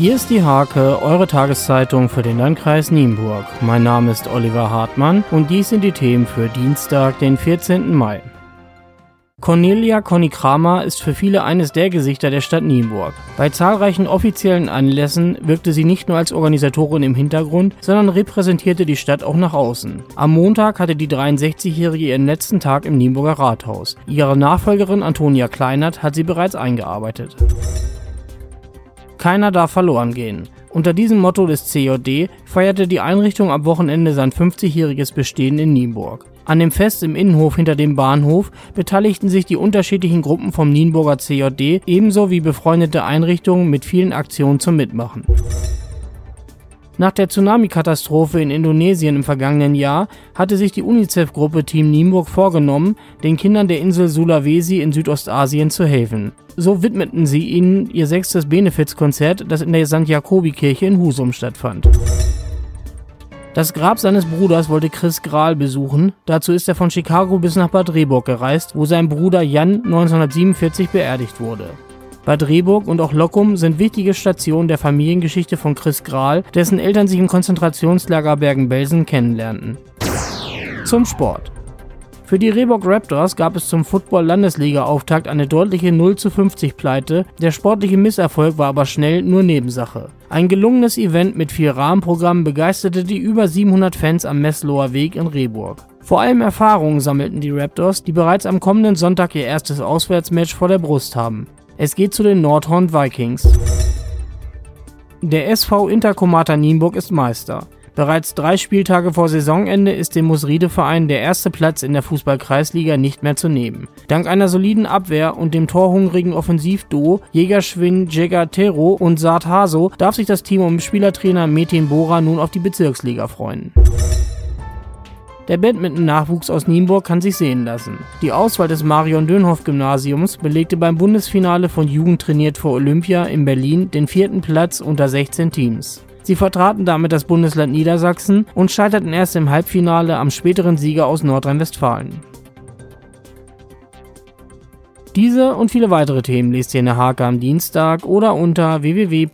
Hier ist die Hake, eure Tageszeitung für den Landkreis Nienburg. Mein Name ist Oliver Hartmann und dies sind die Themen für Dienstag, den 14. Mai. Cornelia Conny Kramer ist für viele eines der Gesichter der Stadt Nienburg. Bei zahlreichen offiziellen Anlässen wirkte sie nicht nur als Organisatorin im Hintergrund, sondern repräsentierte die Stadt auch nach außen. Am Montag hatte die 63-Jährige ihren letzten Tag im Nienburger Rathaus. Ihre Nachfolgerin Antonia Kleinert hat sie bereits eingearbeitet. Keiner darf verloren gehen. Unter diesem Motto des CJD feierte die Einrichtung am Wochenende sein 50-jähriges Bestehen in Nienburg. An dem Fest im Innenhof hinter dem Bahnhof beteiligten sich die unterschiedlichen Gruppen vom Nienburger CJD ebenso wie befreundete Einrichtungen mit vielen Aktionen zum Mitmachen. Nach der Tsunami-Katastrophe in Indonesien im vergangenen Jahr hatte sich die UNICEF-Gruppe Team Nienburg vorgenommen, den Kindern der Insel Sulawesi in Südostasien zu helfen. So widmeten sie ihnen ihr sechstes Benefizkonzert, das in der St. Jakobi-Kirche in Husum stattfand. Das Grab seines Bruders wollte Chris Grahl besuchen. Dazu ist er von Chicago bis nach Bad Rehburg gereist, wo sein Bruder Jan 1947 beerdigt wurde. Bad Rehburg und auch Lockum sind wichtige Stationen der Familiengeschichte von Chris Grahl, dessen Eltern sich im Konzentrationslager Bergen-Belsen kennenlernten. Zum Sport. Für die Rehburg Raptors gab es zum Football-Landesliga-Auftakt eine deutliche 0 zu 50 Pleite, der sportliche Misserfolg war aber schnell nur Nebensache. Ein gelungenes Event mit vier Rahmenprogrammen begeisterte die über 700 Fans am Messloher Weg in Rehburg. Vor allem Erfahrungen sammelten die Raptors, die bereits am kommenden Sonntag ihr erstes Auswärtsmatch vor der Brust haben. Es geht zu den Nordhorn Vikings. Der SV Intercomata Nienburg ist Meister. Bereits drei Spieltage vor Saisonende ist dem Musride-Verein der erste Platz in der Fußball-Kreisliga nicht mehr zu nehmen. Dank einer soliden Abwehr und dem torhungrigen Offensivduo Jägerschwin Jäger-Tero und Saad Haso darf sich das Team um Spielertrainer Metin Bora nun auf die Bezirksliga freuen. Der Badminton-Nachwuchs aus Nienburg kann sich sehen lassen. Die Auswahl des Marion-Dönhoff-Gymnasiums belegte beim Bundesfinale von Jugend trainiert vor Olympia in Berlin den vierten Platz unter 16 Teams. Sie vertraten damit das Bundesland Niedersachsen und scheiterten erst im Halbfinale am späteren Sieger aus Nordrhein-Westfalen. Diese und viele weitere Themen lest ihr in der Hake am Dienstag oder unter www.diehake.de.